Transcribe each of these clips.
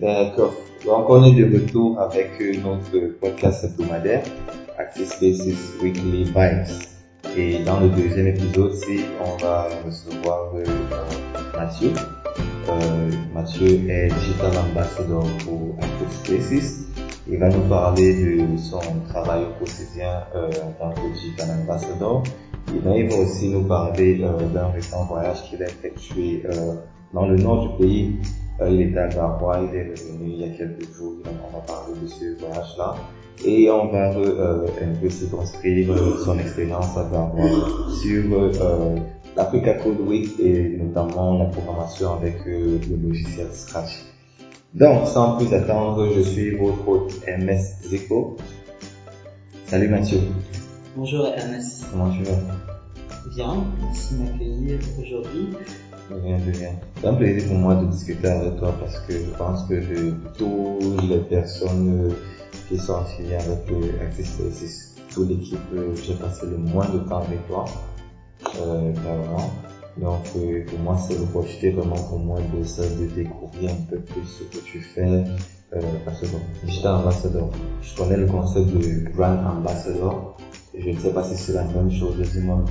D'accord. Donc on est de retour avec euh, notre podcast hebdomadaire, Access Spaces Weekly Vibes. Et dans le deuxième épisode, on va recevoir euh, Mathieu. Euh, Mathieu est Digital Ambassador pour Access Spaces. Il va nous parler de son travail au quotidien euh, en tant que Digital Ambassador. Il va aussi nous parler d'un récent voyage qu'il a effectué dans le nord du pays. Euh, il était à Garoua, il est revenu il y a quelques jours, donc on va parler de ce voyage-là. Et on va euh, un peu circonscrire euh, son expérience à Garoua sur euh, l'Africa Code Week et notamment la programmation avec euh, le logiciel Scratch. Donc, sans plus attendre, je suis votre hôte MS Zeko. Salut Mathieu, Bonjour Ernest. comment tu vas? Bien, merci de m'accueillir aujourd'hui. C'est un plaisir pour moi de discuter avec toi parce que je pense que de toutes les personnes qui sont affiliées avec Access toute l'équipe, j'ai passé le moins de temps avec toi, euh. Donc euh, pour moi c'est l'opportunité vraiment pour moi de, de découvrir un peu plus ce que tu fais. Euh, parce que bon, digital ambassador, je connais le concept de brand ambassador. Je ne sais pas si c'est la même chose, dis-moi.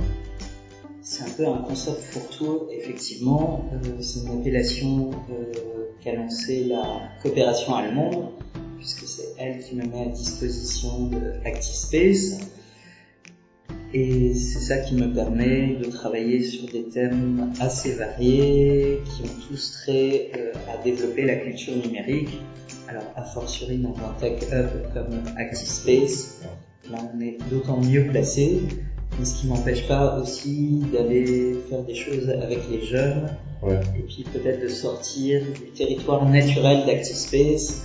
C'est un peu un concept pour tout, effectivement. Euh, c'est une appellation euh, qu'a lancée la coopération allemande, puisque c'est elle qui me met à disposition de ActiveSpace. Et c'est ça qui me permet de travailler sur des thèmes assez variés, qui ont tous trait euh, à développer la culture numérique. Alors, a fortiori dans un tech hub comme ActiveSpace, là on est d'autant mieux placé, mais ce qui m'empêche pas aussi d'aller faire des choses avec les jeunes, Ouais. et puis peut-être de sortir du territoire naturel d'ActiveSpace.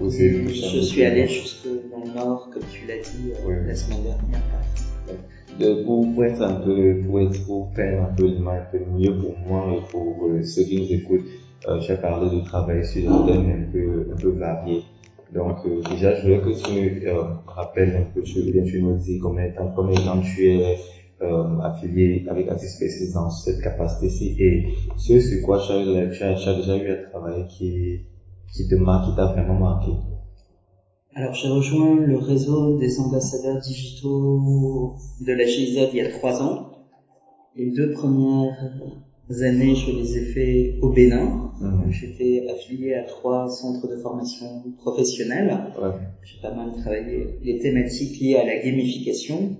Ou c'est- Je suis allé jusque dans le nord, comme tu l'as dit euh, la semaine dernière. de, pour, pour être un peu, pour être, pour faire un peu un peu mieux pour moi et pour euh, ceux qui nous écoutent, euh, j'ai parlé de travailler sur des thèmes un peu, un peu variés. Donc, euh, déjà, je veux que tu euh, rappelles un peu, tu, bien tu nous dis combien de temps, combien tu es euh, affilié avec Spaces dans cette capacité-ci et ce sur quoi tu as, tu as, tu as déjà eu à travailler qui, qui te marque, qui t'a vraiment marqué. Alors j'ai rejoint le réseau des ambassadeurs digitaux de la GIZ il y a trois ans. Les deux premières années, je les ai fait au Bénin. Mhm. J'étais affilié à trois centres de formation professionnelle. Ouais. J'ai pas mal travaillé les thématiques liées à la gamification.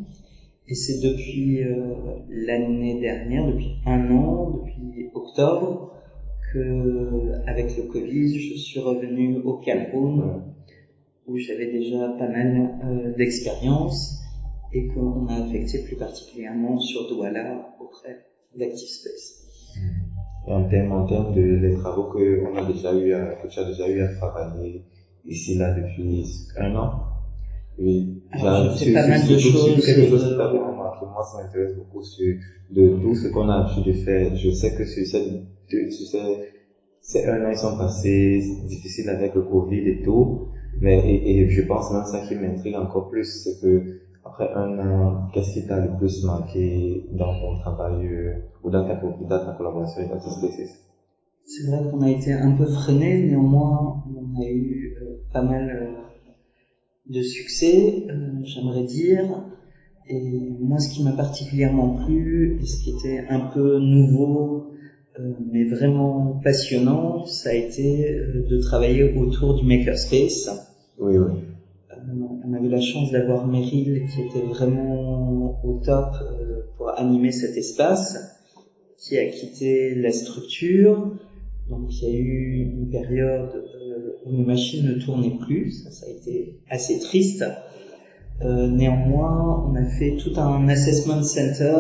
Et c'est depuis euh, l'année dernière, depuis un an, depuis octobre, que avec le Covid, je suis revenu au Cameroun où j'avais déjà pas mal euh, d'expérience et qu'on a affecté plus particulièrement sur Douala auprès d'ActiveSpace. Et en termes, en termes de les travaux que on a déjà eu à, que tu as déjà eu à travailler ici là depuis un an. Oui. Alors, pas mal de sur choses, quelque chose qui euh, t'a vraiment marqué. Moi, ça m'intéresse beaucoup sur de tout ce qu'on a pu faire. Je sais que sur cette, deux- sur ces, ces un an, ils sont passés difficiles avec le Covid et tout. Mais, et, et je pense même ça qui m'intrigue encore plus, c'est que après un an, qu'est-ce qui t'a le plus marqué dans ton travail euh, ou dans ta, co- dans ta collaboration avec Artist Spaces C'est vrai qu'on a été un peu freiné, néanmoins on a eu euh, pas mal euh, de succès, euh, j'aimerais dire. Et moi ce qui m'a particulièrement plu, et ce qui était un peu nouveau, euh, mais vraiment passionnant, ça a été euh, de travailler autour du makerspace. Oui, oui. On a eu la chance d'avoir Meryl qui était vraiment au top euh, pour animer cet espace, qui a quitté la structure. Donc il y a eu une période euh, où les machines ne tournaient plus, ça, ça a été assez triste. Euh, néanmoins, on a fait tout un assessment center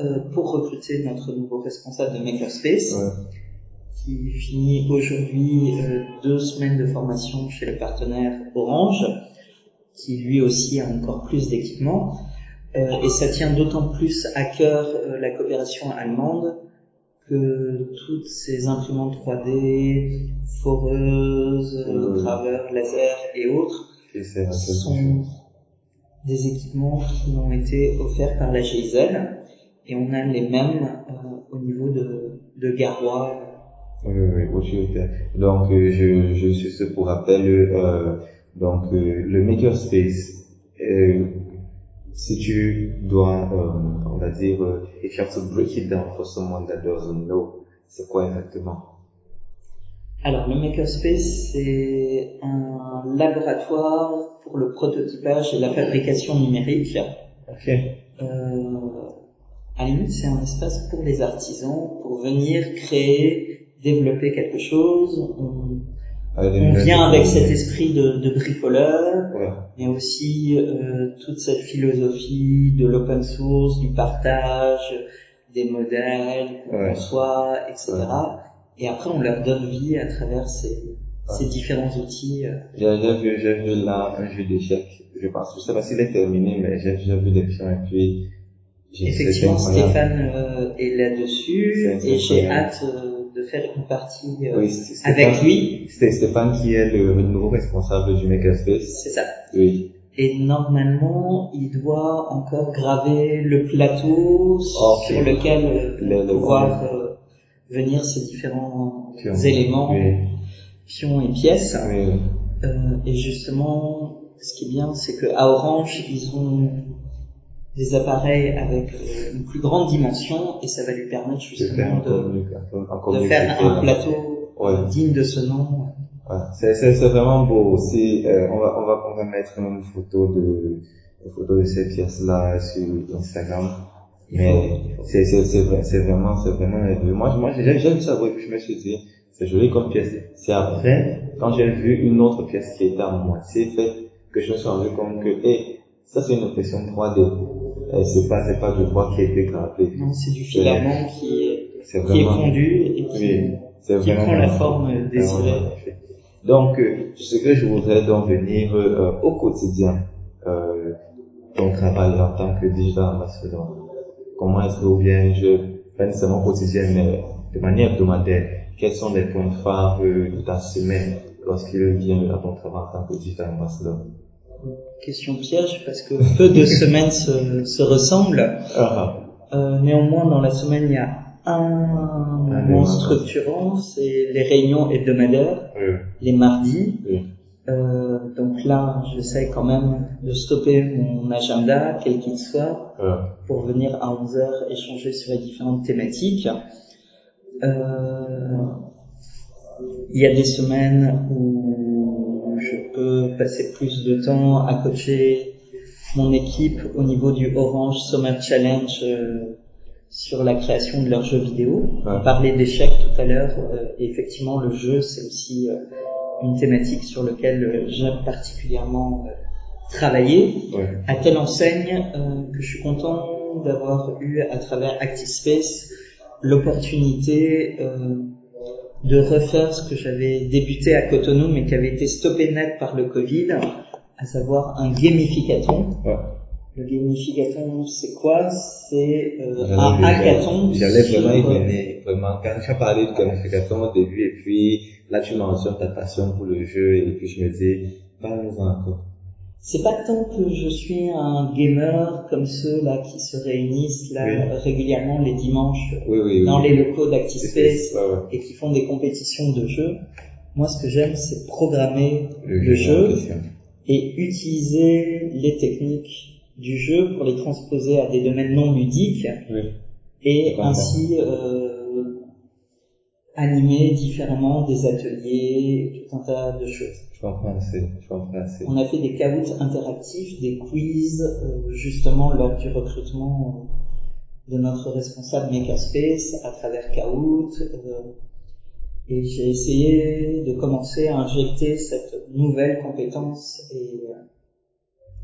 euh, pour recruter notre nouveau responsable de Makerspace Ouais. qui finit aujourd'hui euh, deux semaines de formation chez le partenaire Orange, qui lui aussi a encore plus d'équipements. Euh, et ça tient d'autant plus à cœur euh, la coopération allemande que toutes ces imprimantes 3D, foreuses, euh, Oui. graveurs, laser et autres Et sont des équipements qui ont été offerts par la GIZ et on a les mêmes euh, au niveau de, de Garoua Oui, oui, utilitaire. Donc, euh, je, je suis ce pour rappel, euh, donc, euh, le makerspace, euh, si tu dois, euh, on va dire, euh, if you have to break it down for someone that doesn't know, c'est quoi exactement? Alors, le Makerspace, c'est un laboratoire pour le prototypage et la fabrication numérique. Ok. Euh, à la limite, c'est un espace pour les artisans, pour venir créer, développer quelque chose. On, on nouvelles vient avec cet esprit de, de bricoleur, Ouais. mais aussi euh, toute cette philosophie de l'open source, du partage, des modèles qu'on Ouais. conçoit, etc. Et après, on leur donne vie à travers ces, différents outils. euh. J'ai vu, j'ai vu là un jeu d'échecs, je pense, je sais pas s'il est terminé, mais j'ai vu des pions et puis, Effectivement. Stéphane euh, est là-dessus et j'ai hâte euh, faire une partie euh, Oui, avec lui. C'était Stéphane qui est le nouveau responsable du Makerspace. C'est ça. Oui. Et normalement, il doit encore graver le plateau sur lequel euh, Le- le- pouvoir euh, venir ces différents éléments, Oui. pions et pièces. Oui. Euh, et justement, ce qui est bien, c'est que à Orange, ils ont des appareils avec euh, une plus grande dimension et ça va lui permettre justement de, de faire un plateau Ouais. digne de ce nom. Ouais. C'est, vraiment beau aussi. Euh, on va, on va, on va mettre une photo de, une photo de ces pièces-là sur Instagram. Mais c'est, c'est, c'est vrai, c'est vraiment, c'est vraiment merveilleux. Moi, moi, j'ai, j'ai vu ça, ouais, puis je me suis dit, c'est joli comme pièce. C'est après, quand j'ai vu une autre pièce qui était à moitié faite, que je me suis rendu compte que, hé, ça c'est une impression 3D. C'est pas, c'est pas du bois qui a été gravé. Non, c'est du filament qui est, qui est fondu et qui, Oui, qui vraiment prend la forme désirée. Donc, euh, ce que je voudrais donc venir euh, au quotidien, euh, ton travail en tant que digital ambassadeur. Comment est-ce que vous bien, je, pas nécessairement quotidien, mais de manière hebdomadaire, quels sont les points phares euh, de ta semaine lorsqu'il vient à ton travail en tant que digital ambassadeur? Question piège parce que peu de semaines se, se ressemblent. Ah, Euh, néanmoins, dans la semaine, il y a un moment moment. structurant, c'est les réunions hebdomadaires, oui, les mardis. oui, Euh, donc là, j'essaie quand même de stopper mon agenda, quel qu'il soit, euh, pour venir à 11 heures échanger sur les différentes thématiques. Euh, il y a des semaines où je peux passer plus de temps à coacher mon équipe au niveau du Orange Summer Challenge euh, sur la création de leurs jeux vidéo. On Ouais. parlait d'échecs tout à l'heure, euh, et effectivement le jeu c'est aussi euh, une thématique sur laquelle j'aime particulièrement travailler ouais, à telle enseigne que je suis content d'avoir eu à travers ActiveSpace l'opportunité de refaire ce que j'avais débuté à Cotonou mais qui avait été stoppé net par le Covid, à savoir un gamificaton. ouais. Le gamificaton, c'est quoi? C'est euh, J'allais- un hackathon J'allais vraiment y euh, venir, vraiment. Quand tu as parlé de planification au début, et puis là tu mentionnes ta passion pour le jeu, et puis je me dis, parle-nous encore. C'est pas tant que je suis un gamer comme ceux là qui se réunissent là Oui. régulièrement les dimanches Oui, oui, oui. dans les locaux ouais. et qui font des compétitions de jeux. Moi, ce que j'aime, c'est programmer le, en jeu et utiliser les techniques du jeu pour les transposer à des domaines non ludiques et ainsi euh, animer différemment des ateliers, tout un tas de choses. Je comprends assez, je comprends assez. On a fait des caouts interactifs, des quiz, euh, justement lors du recrutement euh, de notre responsable Makerspace à travers Kahoot. euh, et j'ai essayé de commencer à injecter cette nouvelle compétence et euh,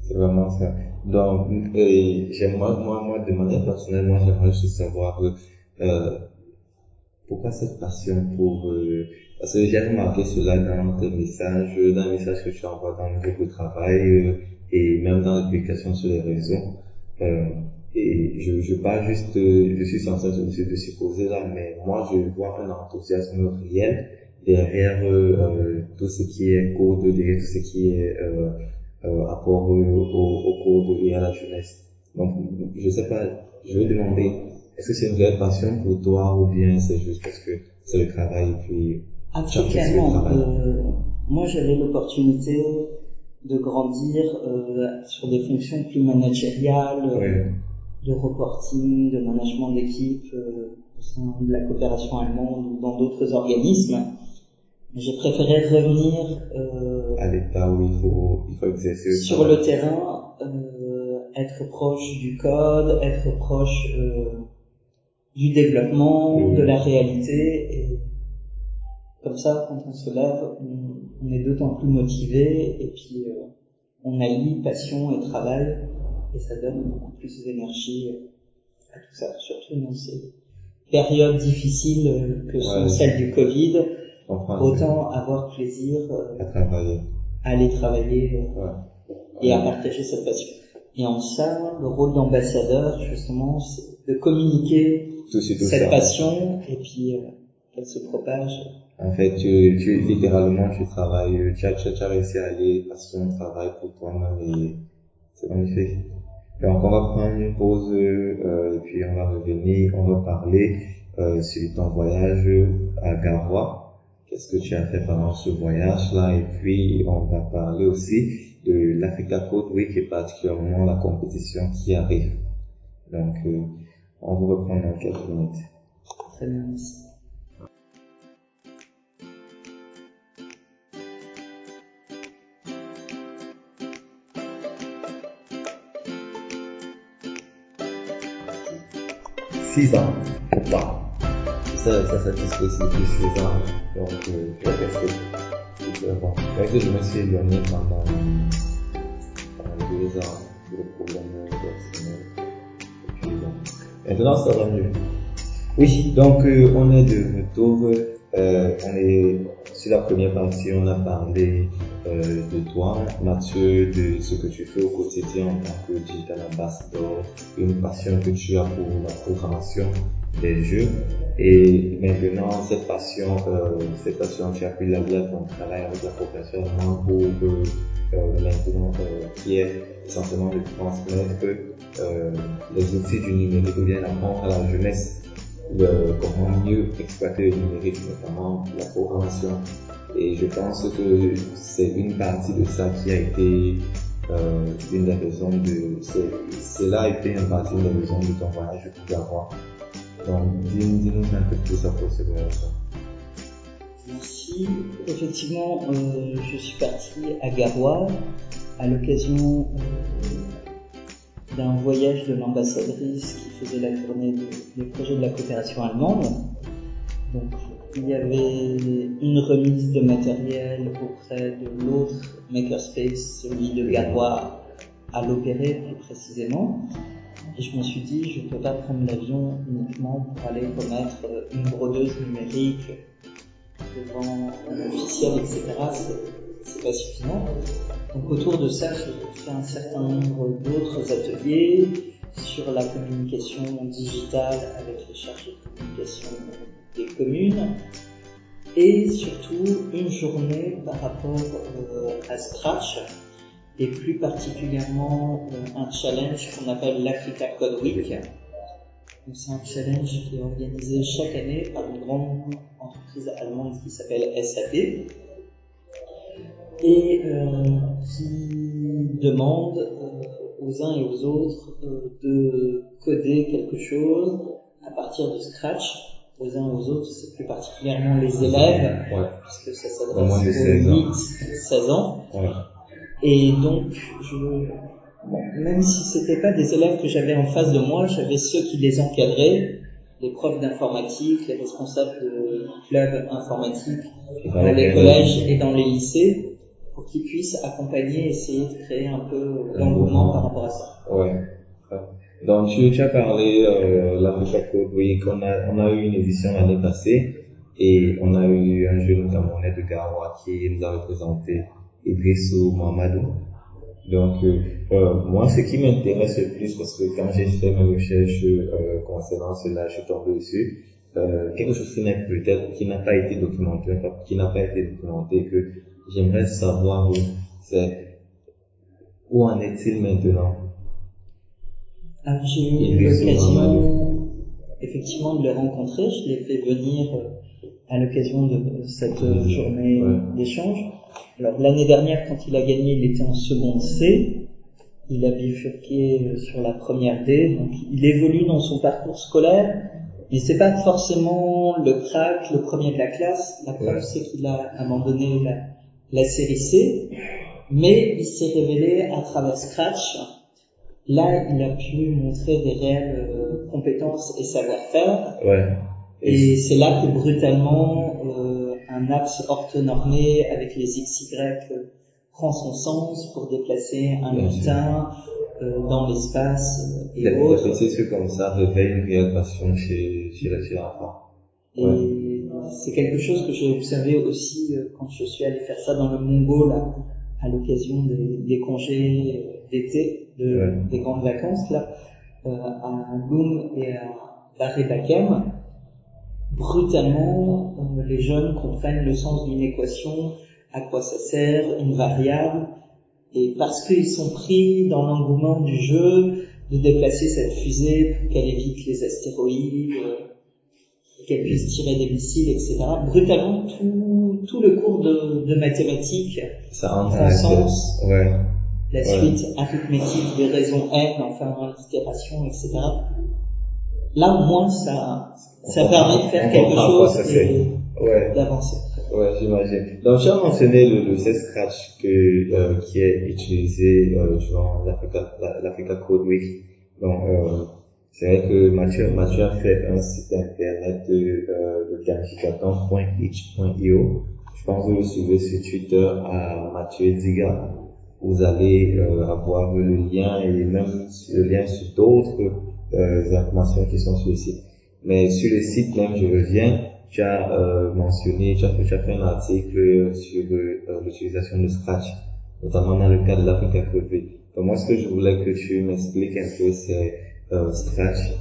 C'est vraiment ça. Donc, j'aimerais, moi, moi, de manière personnelle, moi, j'aimerais juste savoir, euh, pourquoi cette passion pour, euh, parce que j'ai remarqué cela dans tes messages, dans les messages que tu envoies dans le groupe de travail, euh, et même dans les publications sur les réseaux. Euh, et je, je parle juste, euh, je suis en train de, de supposer là, mais moi, je vois un enthousiasme réel derrière euh, euh, tout ce qui est code, derrière tout ce qui est apport au, au code et à la jeunesse. Donc, je sais pas, je vais demander, est-ce que c'est une vraie passion pour toi ou bien c'est juste parce que c'est le travail et puis clairement, euh, moi j'avais l'opportunité de grandir euh, sur des fonctions plus managériales, euh, de reporting, de management d'équipe euh, au sein de la coopération allemande ou dans d'autres organismes. J'ai préféré revenir euh, à l'état où il faut, il faut exercer sur le terrain, euh, être proche du code, être proche euh, du développement, de la réalité. Et comme ça, quand on se lève, on, est d'autant plus motivé et puis euh, on allie passion et travail et ça donne beaucoup plus d'énergie à tout ça, surtout dans ces périodes difficiles que sont celles du Covid autant avoir plaisir euh, à travailler, à aller travailler euh, et à partager cette passion. Et en ça, le rôle d'ambassadeur, justement, c'est de communiquer cette passion et puis euh, qu'elle se propage. En fait, tu, tu littéralement, tu travailles, tu as, tu as réussi à aller son travail pour toi-même et c'est magnifique. Donc on va prendre une pause euh, et puis on va revenir, on va parler euh, sur ton voyage à Garoua qu'est-ce que tu as fait pendant ce voyage-là, et puis on va parler aussi de l'Africa Code Week et particulièrement la compétition qui arrive. Donc, euh, on vous reprend dans quelques minutes. Très bien, merci. Six ans, ou pas ça, ça satisfait ces deux ans. Donc, euh, je vais Différemment. Mais que je me suis éloigné pendant deux ans pour le problème personnel. Et puis bon. Maintenant, ça va mieux. Oui, donc euh, on est de retour. Euh, on est sur la première partie, on a parlé euh, de toi, Mathieu, de ce que tu fais au quotidien en tant que digital ambassador, une passion que tu as pour la programmation des jeux. Et maintenant, cette passion, euh, cette passion, tu as pris la vie à ton travail avec la population pour euh, euh, maintenant, euh, qui est essentiellement de transmettre euh, les outils du numérique ou bien apprendre à la jeunesse le, comment mieux exploiter le numérique, notamment la programmation. Et je pense que c'est une partie de ça qui a été euh, une des raisons de, cela a été une partie des raisons de ton voyage pour Garoua. Merci. Effectivement, euh, je suis parti à Garoua à l'occasion euh, d'un voyage de l'ambassadrice qui faisait la tournée des projets de la coopération allemande. Donc, il y avait une remise de matériel auprès de l'autre makerspace, celui de Garoua, à l'opérer plus précisément. Et je me suis dit, je ne peux pas prendre l'avion uniquement pour aller commettre une brodeuse numérique devant un officiel, etc. C'est pas suffisant. Donc autour de ça, j'ai fait un certain nombre d'autres ateliers sur la communication digitale avec les chargés de communication des communes et surtout une journée par rapport euh, à Scratch et plus particulièrement euh, un challenge qu'on appelle l'Africa Code Week. C'est un challenge qui est organisé chaque année par une grande entreprise allemande qui s'appelle SAP et euh, qui demande euh, aux uns et aux autres de coder quelque chose à partir de Scratch. Aux uns et aux autres, c'est plus particulièrement les élèves, puisque ça s'adresse aux 8-16 ans. Et donc, je, même si c'était pas des élèves que j'avais en face de moi, j'avais ceux qui les encadraient, les profs d'informatique, les responsables de clubs informatiques dans les collèges et dans les lycées, pour qu'ils puissent accompagner, essayer de créer un peu l'engouement par rapport à ça. Ouais. Donc tu, tu as parlé euh, l'Africa Code Week, on a, on a eu une édition l'année passée et on a eu un jeune Camerounais de Garoua qui nous a représenté Idrissou Mamadou. Donc, euh, euh, moi, ce qui m'intéresse le plus, parce que quand j'ai fait mes recherches euh, concernant cela, je tombé dessus, euh, quelque chose qui n'est peut-être, qui n'a pas été documenté, qui n'a pas été documenté, que j'aimerais savoir, c'est où en est-il maintenant? Alors, j'ai eu l'occasion, effectivement, de le rencontrer. Je l'ai fait venir à l'occasion de cette journée d'échange. Alors l'année dernière, quand il a gagné, il était en seconde C. Il a bifurqué sur la première D, donc il évolue dans son parcours scolaire, mais c'est pas forcément le crack, le premier de la classe. La preuve, c'est qu'il a abandonné la, la série C, mais il s'est révélé à travers Scratch. Là, il a pu montrer des réelles euh, compétences et savoir-faire. Ouais. Et, c'est là que brutalement, euh, un axe orthonormé avec les XY euh, prend son sens pour déplacer un lutin euh, dans l'espace euh, et autres. C'est ce comme ça réveille une passion chez, chez, chez l'enfant. Et c'est quelque chose que j'ai observé aussi euh, quand je suis allé faire ça dans le Mongol à, à l'occasion des, des, congés d'été, de, des grandes vacances là, euh, à Loum et à Barré Bakem. Brutalement, euh, les jeunes comprennent le sens d'une équation, à quoi ça sert, une variable, et parce qu'ils sont pris dans l'engouement du jeu, de déplacer cette fusée pour qu'elle évite les astéroïdes, qu'elle puisse tirer des missiles, etc. Brutalement, tout, tout le cours de, de mathématiques ça prend sens. Ouais. La suite arithmétique des raisons n, enfin l'itération, etc. Là, au moins, ça, ça permet de faire quelque chose et d'avancer. Ouais, j'imagine. Donc, tu as mentionné le, le C-Scratch que, euh, qui est utilisé euh, durant l'Africa Code Week. Donc, euh, c'est vrai que Mathieu, Mathieu a fait un site internet de, euh, de. Je pense que vous le suivez sur Twitter à Mathieu Ziga. Vous allez euh, avoir le lien et même le lien sur d'autres euh, informations qui sont sur le site. Mais sur le site même, je reviens, tu as euh, mentionné, tu as, tu as, fait un article sur euh, l'utilisation de Scratch, notamment dans le cadre de l'Africa Code Donc moi, ce que je voulais que tu m'expliques un peu, c'est euh, Scratch,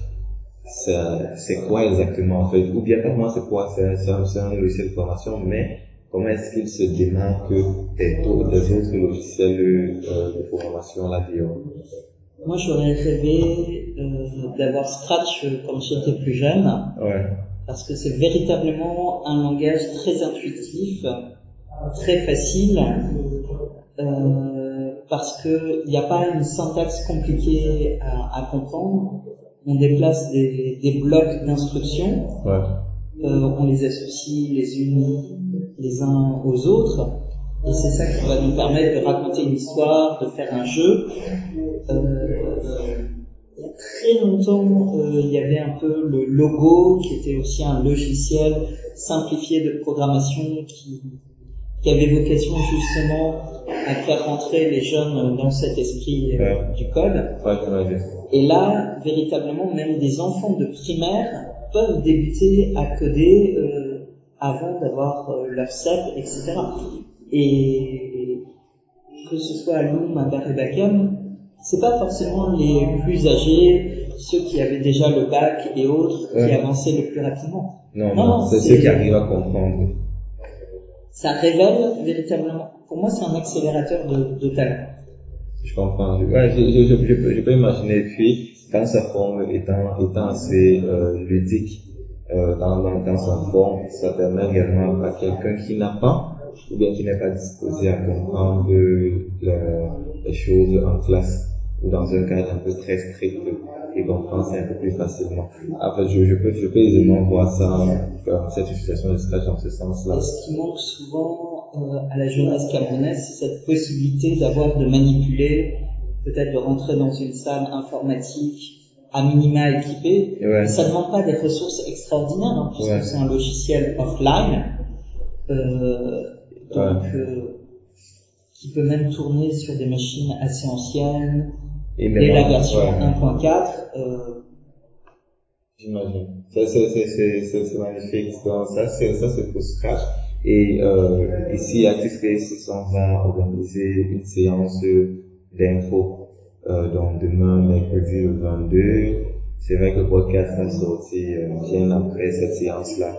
c'est quoi exactement en fait? Ou bien pas moi, c'est quoi? C'est un, un, logiciel de formation, mais comment est-ce qu'il se démarque des, autres logiciels euh, de formation là Moi, j'aurais rêvé euh, d'avoir Scratch quand j'étais plus jeune. Ouais. Parce que c'est véritablement un langage très intuitif, très facile. Euh, parce qu'il n'y a pas une syntaxe compliquée à, à comprendre. On déplace des, des blocs d'instructions, ouais. euh, on les associe les unes les uns aux autres, et c'est ça qui va nous permettre de raconter une histoire, de faire un jeu. Euh, il y a très longtemps, euh, il y avait un peu le logo, qui était aussi un logiciel simplifié de programmation qui, qui avait vocation justement à faire rentrer les jeunes dans cet esprit euh, du code. Et là, véritablement, même des enfants de primaire peuvent débuter à coder euh, avant d'avoir euh, leur CEP, etc. Et que ce soit à Loom, à Bakem, c'est pas forcément les plus âgés, ceux qui avaient déjà le bac et autres, qui avançaient le plus rapidement. Non, non, non c'est ceux qui arrivent à comprendre ça révèle véritablement. Pour moi, c'est un accélérateur de, de talent. Je comprends. Ouais, je, je, je, je, peux, je peux imaginer. Et puis, dans sa forme étant, étant assez euh, ludique, euh, dans, dans, dans sa forme, ça permet également à quelqu'un qui n'a pas, ou bien qui n'est pas disposé à comprendre le, les choses en classe ou dans un cadre un peu très strict et comprendre ça un peu plus facilement. Après, je, je, peux, je peux aisément voir ça, cette utilisation de stage dans ce sens-là. Ce qui manque souvent euh, à la jeunesse camerounaise, c'est cette possibilité d'avoir de manipuler, peut-être de rentrer dans une salle informatique à minima équipée? Ouais. Ça ne demande pas des ressources extraordinaires, hein, puisque ouais. c'est un logiciel offline. Euh, donc, euh, qui peut même tourner sur des machines assez anciennes, et, et la version ouais. 1.4. Euh... J'imagine. Ça, c'est, c'est, c'est, c'est magnifique. Donc, ça, c'est, ça, c'est pour Scratch. Et euh, ici, à Spaces, on va organiser une séance d'infos. Euh, donc, demain, mercredi le 22. C'est vrai que le podcast va sortir euh, bien après cette séance-là.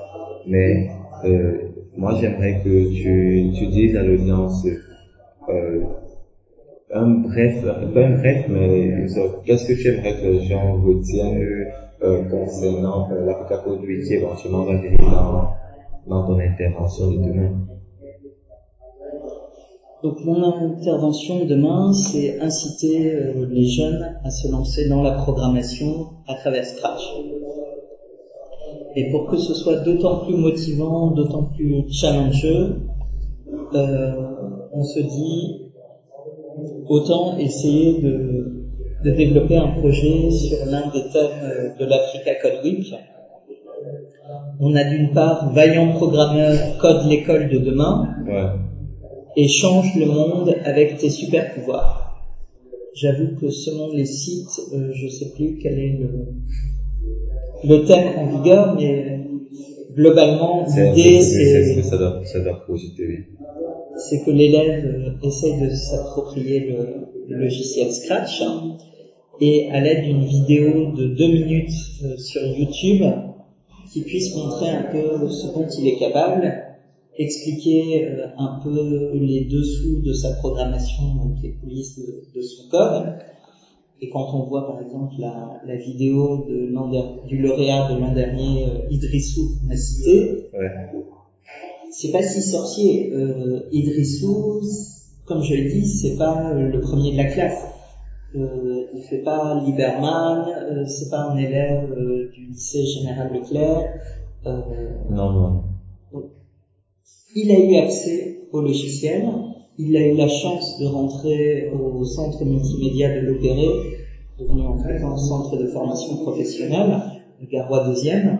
Mais euh, moi, j'aimerais que tu, tu dises à l'audience euh, un bref, pas un bref, mais qu'est-ce que tu aimerais que les gens retiennent euh, concernant euh, l'Africa Code qui éventuellement va venir dans, dans ton intervention de demain? Donc mon intervention demain, c'est inciter euh, les jeunes à se lancer dans la programmation à travers Scratch. Et pour que ce soit d'autant plus motivant, d'autant plus challengeeux, euh, on se dit autant essayer de, de développer un projet sur l'un des thèmes de l'Africa Code Week. On a d'une part Vaillant programmeur, code l'école de demain, Ouais. et change le monde avec tes super pouvoirs. J'avoue que selon les sites, euh, je sais plus quel est le, le thème en vigueur, mais globalement, l'idée c'est- c'est ce que c'est ça doit, ça doit projeter, oui. c'est que l'élève euh, essaye de s'approprier le, le logiciel Scratch et à l'aide d'une vidéo de deux minutes euh, sur YouTube qui puisse montrer un peu ce dont il est capable, expliquer euh, un peu les dessous de sa programmation, donc les coulisses de, de son code. Et quand on voit par exemple la, la vidéo de l'an der- du lauréat de l'an dernier, euh, Idrissou, qu'on a cité, Ouais. c'est pas si sorcier. Euh, Idrissou, comme je l'ai dit, c'est pas euh, le premier de la classe. Euh, il fait pas Lieberman, euh, c'est pas un élève euh, du lycée Général Leclerc. Non, non. il a eu accès au logiciel, il a eu la chance de rentrer au centre multimédia de l'Opéré, devenu en fait un centre de formation professionnelle, le Garois 2e.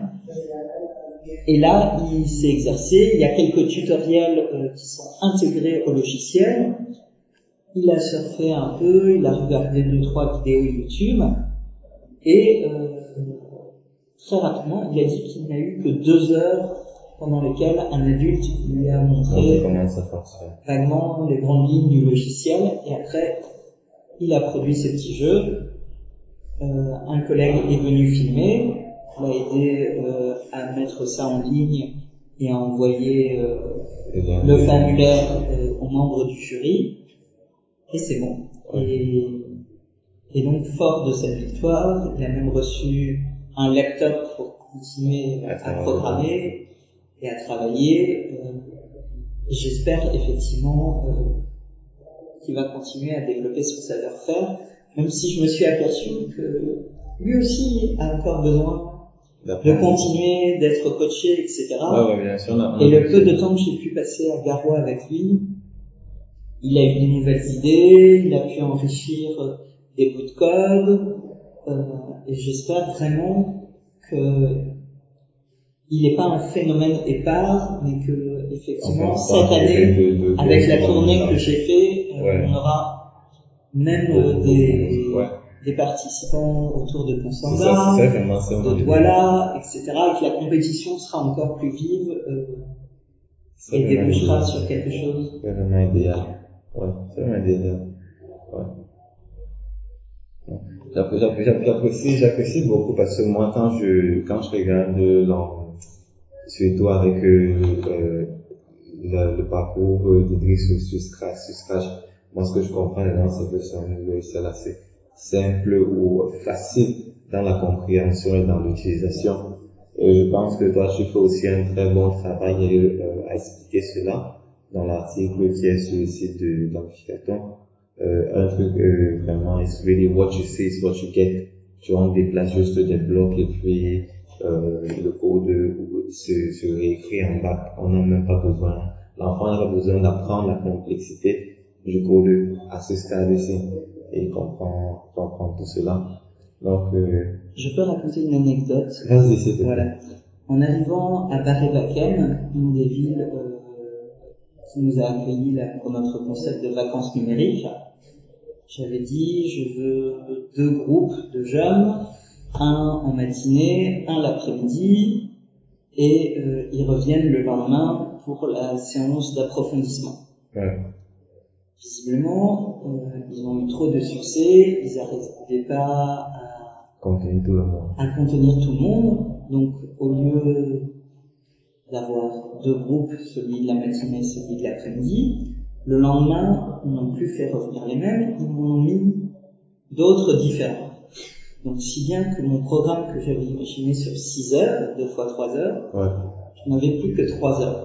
Et là, il s'est exercé, il y a quelques tutoriels euh, qui sont intégrés au logiciel. Il a surfé un peu, il a regardé deux, trois vidéos YouTube, et euh, très rapidement, il a dit qu'il n'a eu que deux heures pendant lesquelles un adulte lui a montré vaguement les grandes lignes du logiciel et après il a produit ce petit jeu. Euh, un collègue est venu filmer, l'a aidé euh, à mettre ça en ligne et à envoyer euh, le formulaire euh, aux membres du jury. Et c'est bon. Et, et donc fort de cette victoire, il a même reçu un laptop pour continuer À programmer et à travailler. J'espère effectivement euh, qu'il va continuer à développer son savoir-faire, même si je me suis aperçu que lui aussi a encore besoin de continuer, d'être coaché, etc. Ouais, ouais, bien sûr, on a- on a- Et le peu de temps que j'ai pu passer à Garoua avec lui, il a eu des nouvelles idées, il a pu enrichir euh, des bouts de code, euh, et j'espère vraiment que il n'est pas un phénomène épars, mais que effectivement cette année, de- de- de- avec la tournée que j'ai fait, euh, Ouais. on aura même euh, des, des participants autour de Consamba, de Douala, etc. et que la compétition sera encore plus vive euh, et débouchera sur quelque chose. C'est vraiment idéal. Ouais, c'est vraiment idéal. Ouais. J'appr- j'appr- j'appr- J'apprécie, j'apprécie beaucoup parce que moi, quand je, quand je regarde surtout avec euh, euh, le, le parcours euh, d'Idriss sur Scratch, moi, ce que je comprends dedans, c'est que c'est un assez simple ou facile dans la compréhension et dans l'utilisation. Et je pense que toi, tu fais aussi un très bon travail euh, à expliquer cela dans l'article qui est sur le site de l'amplificaton. Euh, un truc euh, vraiment, it's really what you see is what you get. Tu vois, on déplace juste des blocs et puis euh, le code euh, se, se réécrit en bas. On n'a même pas besoin, l'enfant n'a pas besoin d'apprendre la complexité du code à ce stade-ci. Et comprend, comprend tout cela. Donc, euh, Je peux raconter une anecdote? vas-y, plaît. Voilà. En arrivant à Barévaken, une des villes euh, qui nous a accueillis là, pour notre concept de vacances numériques, j'avais dit je veux deux groupes de jeunes, un en matinée, un l'après-midi, et euh, ils reviennent le lendemain pour la séance d'approfondissement. Ouais. Visiblement, euh, ils ont eu trop de succès, ils n'arrivaient pas à Contenir tout le monde. à contenir tout le monde. Donc, au lieu d'avoir deux groupes, celui de la matinée et celui de l'après-midi, le lendemain, ils n'ont plus fait revenir les mêmes, ils m'en ont mis d'autres différents. Donc, si bien que mon programme que j'avais imaginé sur 6 heures, deux fois 3 heures, Ouais. je n'avais plus que trois heures.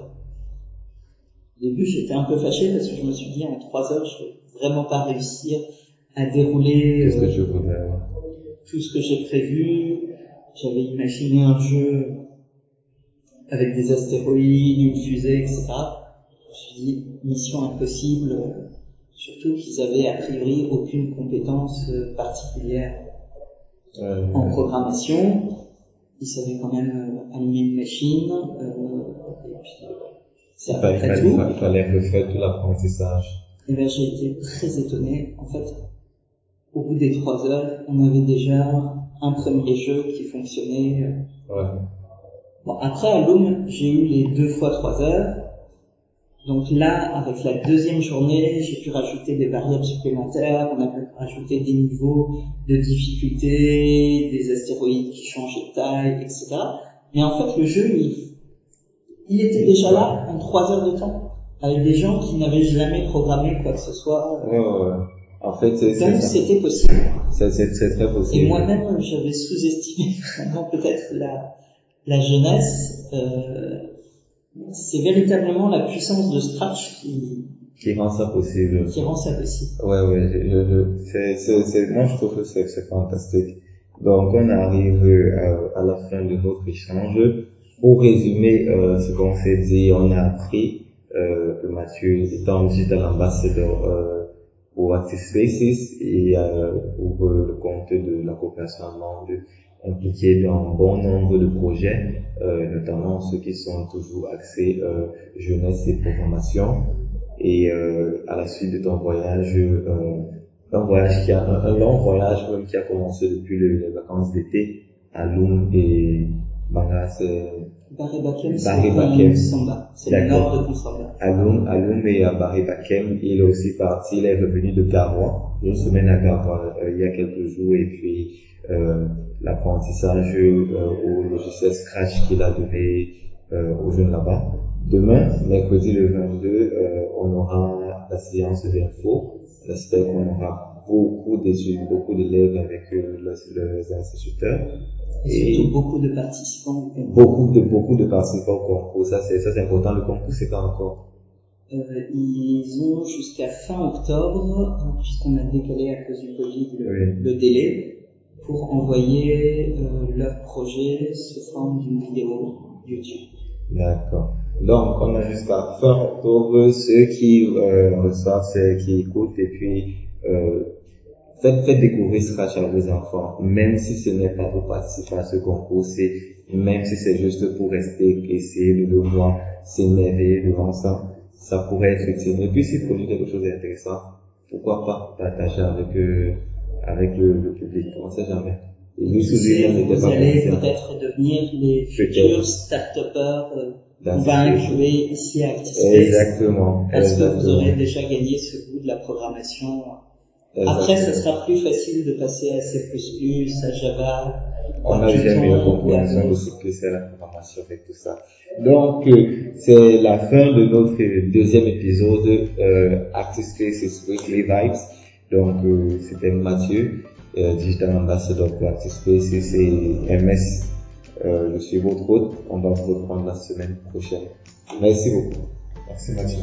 Au début, j'étais un peu fâché parce que je me suis dit, en trois heures, je vais vraiment pas réussir à dérouler que euh, tout ce que j'ai prévu. J'avais imaginé un jeu avec des astéroïdes, une fusée, etc. Je me suis dit, mission impossible, euh, surtout qu'ils avaient a priori aucune compétence euh, particulière euh, en programmation. Ils savaient quand même euh, allumer une machine, euh, et puis euh, c'est il, à peu fallait, il, près fallait, tout. il fallait refaire tout l'apprentissage. Et ben j'ai été très étonné. En fait, au bout des trois heures, on avait déjà un premier jeu qui fonctionnait. Ouais. Bon, après, à Loom, j'ai eu les deux fois trois heures. Donc là, avec la deuxième journée, j'ai pu rajouter des variables supplémentaires, on a pu rajouter des niveaux de difficulté, des astéroïdes qui changeaient de taille, etc. Mais en fait, le jeu, il, il était déjà là en trois heures de temps, avec des gens qui n'avaient jamais programmé quoi que ce soit. Ouais, ouais, ouais. En fait, c'était possible. C'est c'est- c'est très possible. Et moi-même, j'avais sous-estimé finalement peut-être la, la jeunesse. Euh, c'est véritablement la puissance de Scratch qui, Qui rend ça possible. qui rend ça possible. Ouais, ouais, je, je, c'est, c'est, c'est, moi je trouve que c'est, c'est fantastique. Donc on arrive euh, à la fin de notre échange. Pour résumer euh, ce qu'on s'est dit, on a appris euh, que Mathieu étant digital ambassador euh, pour Active Spaces et euh, pour euh, le compte de la coopération allemande impliqué dans bon nombre de projets, euh, notamment ceux qui sont toujours axés jeunesse et programmation. Et à la suite de ton voyage, un voyage qui a un, un long voyage même qui a commencé depuis le- les vacances d'été à Lund et C'est Barry Bakem, c'est Bakem. C'est D'accord. nord de Lund, à Lund et à Barry Bakem. Il est aussi parti, il est revenu de Garoua, une semaine à Garoua euh, il y a quelques jours et puis euh, l'apprentissage euh, au logiciel Scratch qu'il a donné euh, aux jeunes là-bas. Demain, mercredi le 22, euh, on aura la séance d'info. J'espère qu'on aura beaucoup d'études, beaucoup d'élèves avec euh, les, les instituteurs. Et surtout beaucoup de participants. au concours. beaucoup de beaucoup de participants au concours. Ça c'est ça c'est important. Le concours c'est quand encore? Euh, ils ont jusqu'à fin octobre, euh, puisqu'on a décalé à cause du Covid le, Oui. le délai, pour envoyer euh, leur projet sous forme d'une vidéo YouTube. D'accord. Donc, on a jusqu'à fin octobre ceux qui euh, reçoivent, ceux qui écoutent et puis euh, faites, faites découvrir Scratch à vos enfants, même si ce n'est pas pour participer à ce concours, c'est même si c'est juste pour rester, essayer de le voir, s'émerveiller devant ça, ça pourrait être utile. Et puis, s'il produit quelque chose d'intéressant, pourquoi pas partager avec euh, avec le, le public, on sait jamais. Et lui-même n'était vous pas allez peut-être devenir les futurs start-upers euh, qu'on va D'activité. inclure ici à ActiveSpace. Exactement. Parce que vous exactement. aurez déjà gagné ce goût de la programmation. Après, Exactement. ce sera plus facile de passer à C++, à Java, On à a déjà mis la Python ou à compréhension de ce que c'est la programmation avec tout ça. Donc, euh, c'est la fin de notre deuxième épisode euh, Spaces Weekly Vibes. Donc, euh, c'était Mathieu, euh, Digital Ambassador pour Active Spaces et MS. Euh, je suis votre hôte. On va vous reprendre la semaine prochaine. Merci beaucoup. Merci Mathieu.